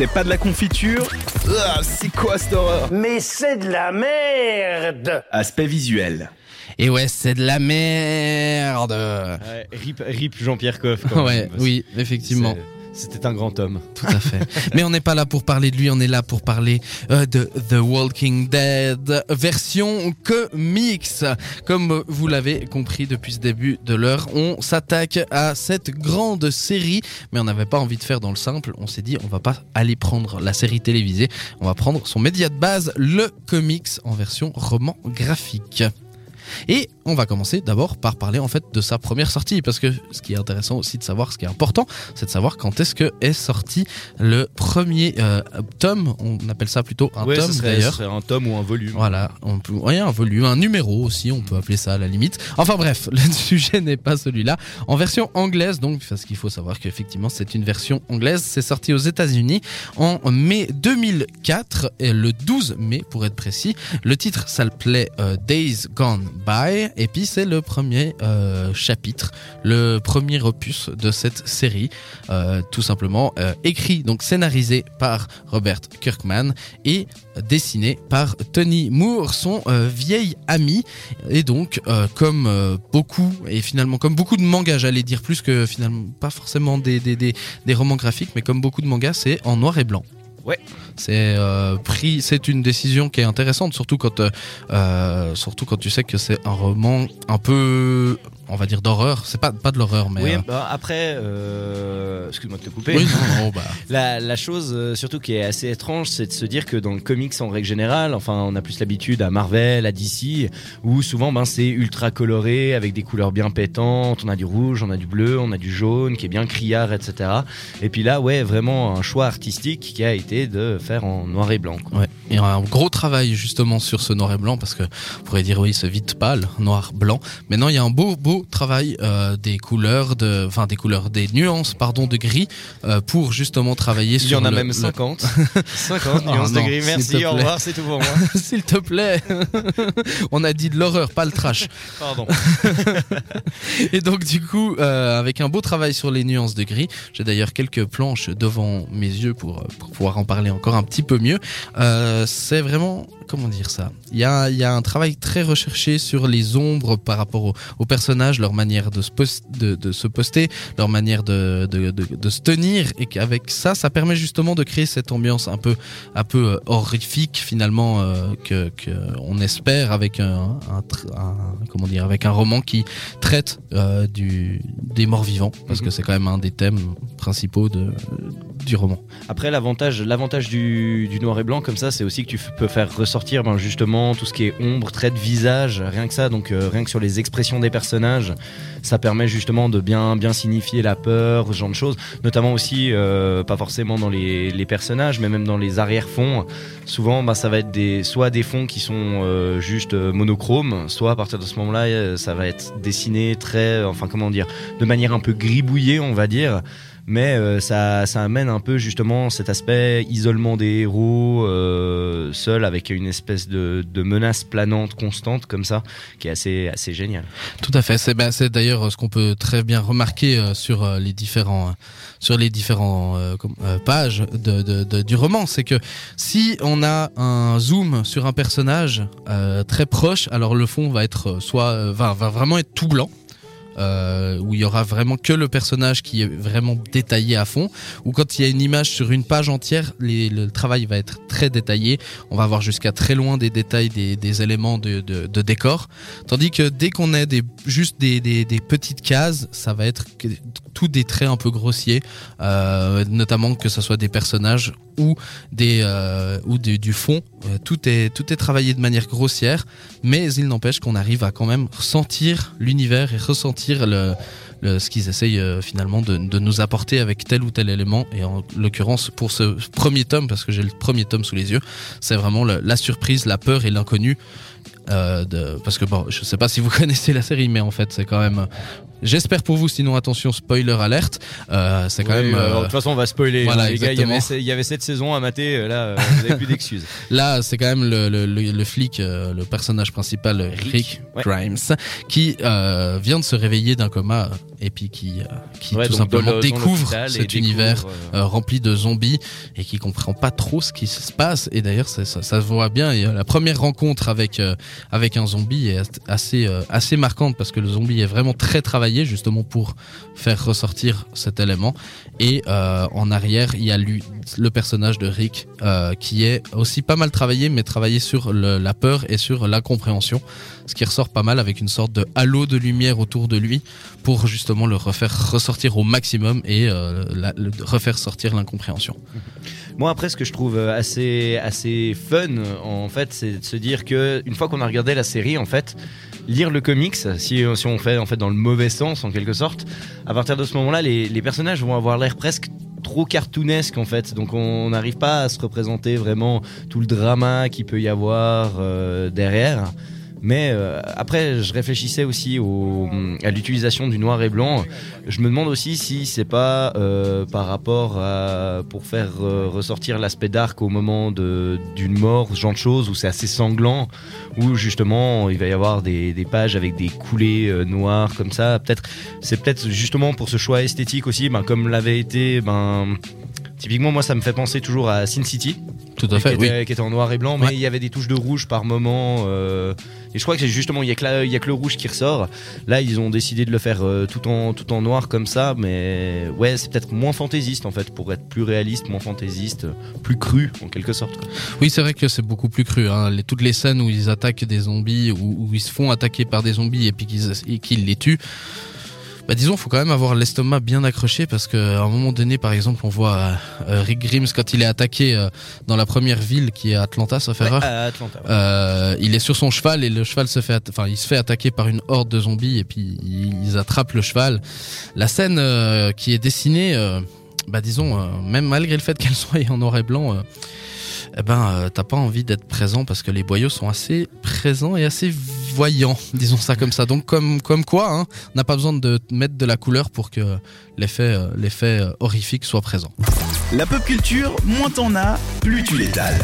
C'est pas de la confiture Ah, C'est quoi cette horreur Mais c'est de la merde Aspect visuel. Et ouais, c'est de la merde. Ouais, rip, rip Jean-Pierre Coff. quand Ouais, même. oui, effectivement. C'était un grand homme. Tout à fait. Mais on n'est pas là pour parler de lui, on est là pour parler euh, de The Walking Dead version comics. Comme vous l'avez compris depuis ce début de l'heure, on s'attaque à cette grande série, mais on n'avait pas envie de faire dans le simple. On s'est dit, on va pas aller prendre la série télévisée, on va prendre son média de base, le comics en version roman graphique. Et on va commencer d'abord par parler en fait de sa première sortie, parce que ce qui est intéressant aussi de savoir, ce qui est important, c'est de savoir quand est-ce que est sorti le premier euh, tome. On appelle ça plutôt un ouais, tome d'ailleurs. un tome ou un volume. Voilà, on peut, ouais, un volume, un numéro aussi, on peut appeler ça à la limite. Enfin bref, le sujet n'est pas celui-là. En version anglaise, donc, parce qu'il faut savoir qu'effectivement c'est une version anglaise, c'est sorti aux États-Unis en mai 2004, et le 12 mai pour être précis. Le titre s'appelait euh, Days Gone By, et puis c'est le premier euh, chapitre, le premier opus de cette série, euh, tout simplement euh, écrit, donc scénarisé par Robert Kirkman et dessiné par Tony Moore, son vieil ami. Et donc, comme beaucoup, et finalement comme beaucoup de mangas, j'allais dire plus que finalement pas forcément des, des romans graphiques, mais comme beaucoup de mangas, c'est en noir et blanc. C'est euh, pris, c'est une décision qui est intéressante, euh, euh, surtout quand tu sais que c'est un roman un peu, on va dire d'horreur. C'est pas pas de l'horreur, mais Oui, euh, bah, après, euh, excuse-moi de te couper. oui, non, non, bah, La, la chose euh, surtout qui est assez étrange, c'est de se dire que dans le comics en règle générale, enfin on a plus l'habitude à Marvel, à DC, où souvent ben c'est ultra coloré avec des couleurs bien pétantes. On a du rouge, on a du bleu, on a du jaune qui est bien criard, etc. Et puis là, ouais, vraiment un choix artistique qui a été de faire en noir et blanc. quoi. Ouais. Il y a un gros travail justement sur ce noir et blanc parce que on pourrait dire oui c'est vite pâle, noir, blanc. Mais non, il y a un beau beau travail euh, des couleurs, de, enfin des couleurs, des nuances pardon de gris euh, pour justement travailler Il y sur en a le- même le- 50. 50 Oh nuances non, de gris. s'il Merci, te au plaît. revoir, c'est tout pour moi. S'il te plaît, on a dit de l'horreur, pas le trash. Pardon. Et donc du coup, euh, avec un beau travail sur les nuances de gris, j'ai d'ailleurs quelques planches devant mes yeux pour, pour pouvoir en parler encore un petit peu mieux. C'est vraiment, comment dire ça? Il y, a, il y a un travail très recherché sur les ombres par rapport aux, aux personnages, leur manière de se, pos- de, de se poster, leur manière de, se tenir, et qu'avec ça, ça permet justement de créer cette ambiance un peu, un peu euh, horrifique finalement euh, que, que on espère avec un, un, tr- un- comment dire, avec un roman qui traite euh, du, des morts vivants, parce Mhm. que c'est quand même un des thèmes principaux de, du roman. Après, l'avantage, l'avantage du, noir et blanc comme ça, c'est aussi que tu peux faire ressortir ben, justement tout ce qui est ombre, trait de visage, rien que ça. Donc euh, rien que sur les expressions des personnages, ça permet justement de bien bien signifier la peur, ce genre de choses. Notamment aussi, euh, pas forcément dans les, personnages, mais même dans les arrière-fonds. Souvent, ben, ça va être des soit des fonds qui sont euh, juste monochromes, soit à partir de ce moment-là, ça va être dessiné très, enfin comment dire, de manière un peu gribouillée, on va dire mais euh, ça, ça amène un peu justement cet aspect isolement des héros, euh, seul avec une espèce de, menace planante constante comme ça, qui est assez, assez génial. Tout à fait. C'est ben, d'ailleurs euh, ce qu'on peut très bien remarquer euh, sur les différents sur les différents pages du roman, c'est que si on a un zoom sur un personnage très proche, alors le fond va être soit va, va vraiment être tout blanc. Euh, où il y aura vraiment que le personnage qui est vraiment détaillé à fond, ou quand il y a une image sur une page entière, le travail va être très détaillé. On va voir jusqu'à très loin des détails des, éléments de, décor. Tandis que dès qu'on a des, juste des petites cases, ça va être des traits un peu grossiers, euh, notamment que ce soit des personnages ou des euh, ou du fond. Euh, tout est tout est travaillé de manière grossière, mais il n'empêche qu'on arrive à quand même ressentir l'univers et ressentir le, ce qu'ils essayent finalement de, nous apporter avec tel ou tel élément. Et en l'occurrence pour ce premier tome, parce que j'ai le premier tome sous les yeux, c'est vraiment la surprise, la peur et l'inconnu. Parce que bon, je sais pas si vous connaissez la série, mais en fait, c'est quand même J'espère pour vous, sinon attention, spoiler alerte. Euh, c'est quand Oui, même. euh, euh, de toute façon, on va spoiler. voilà, les gars, il y, exactement. avait, il y avait cette saison à mater, là, vous n'avez plus d'excuses. Là, c'est quand même le, le, le, le flic, le personnage principal, Rick, Rick, ouais. Grimes, qui euh, vient de se réveiller d'un coma et puis qui, euh, qui Ouais, tout simplement le- découvre cet découvre, univers euh, euh, rempli de zombies et qui comprend pas trop ce qui se passe. Et d'ailleurs, ça, ça, ça se voit bien. Et euh, la première rencontre avec euh, avec un zombie est assez euh, assez marquante parce que le zombie est vraiment très travaillé justement pour faire ressortir cet élément. Et euh, en arrière, il y a lui, le personnage de Rick euh, qui est aussi pas mal travaillé, mais travaillé sur la peur et sur l'incompréhension, ce qui ressort pas mal avec une sorte de halo de lumière autour de lui pour justement le refaire ressortir au maximum et euh, la- le- refaire sortir l'incompréhension. Moi après ce que je trouve assez assez fun en fait c'est de se dire que une fois qu'on a regardé la série en fait lire le comics si, on fait en fait dans le mauvais sens en quelque sorte. À partir de ce moment-là les, personnages vont avoir l'air presque trop cartoonesque en fait. Donc on n'arrive pas à se représenter vraiment tout le drama qu'il peut y avoir euh, derrière mais euh, après, je réfléchissais aussi au, à l'utilisation du noir et blanc. Je me demande aussi si c'est pas euh, par rapport à pour faire euh, ressortir l'aspect dark au moment d'une mort, ce genre de choses où c'est assez sanglant, où justement il va y avoir des, pages avec des coulées noires comme ça. Peut-être c'est peut-être justement pour ce choix esthétique aussi, ben, comme l'avait été ben Typiquement, moi, ça me fait penser toujours à Sin City, Tout à fait, qui, oui. était, qui était en noir et blanc, mais Ouais. il y avait des touches de rouge par moment. euh, et je crois que c'est justement, il y, a a que le rouge qui ressort. Là, ils ont décidé de le faire euh, tout, en, tout en noir comme ça, mais ouais, c'est peut-être moins fantaisiste en fait, pour être plus réaliste, moins fantaisiste, plus cru en quelque sorte. quoi. Oui, c'est vrai que c'est beaucoup plus cru. Hein. Les, toutes les scènes où ils attaquent des zombies, où, où ils se font attaquer par des zombies et puis qu'ils les tuent. Bah, disons, faut quand même avoir l'estomac bien accroché parce que à un moment donné, par exemple, on voit euh, Rick Grimes quand il est attaqué euh, dans la première ville qui est Atlanta, Ouais, erreur. Atlanta. ouais. Euh, il est sur son cheval et le cheval se fait, enfin, il se fait attaquer par une horde de zombies et puis ils, attrapent le cheval. La scène qui est dessinée, bah disons, même malgré le fait qu'elle soit en noir et blanc, eh ben, t'as pas envie d'être présent parce que les boyaux sont assez présents et assez voyants, disons ça comme ça. Donc comme comme quoi, hein, on n'a pas besoin de mettre de la couleur pour que l'effet euh, l'effet euh, horrifique soit présent. La pop culture, moins t'en as, plus tu l'étales.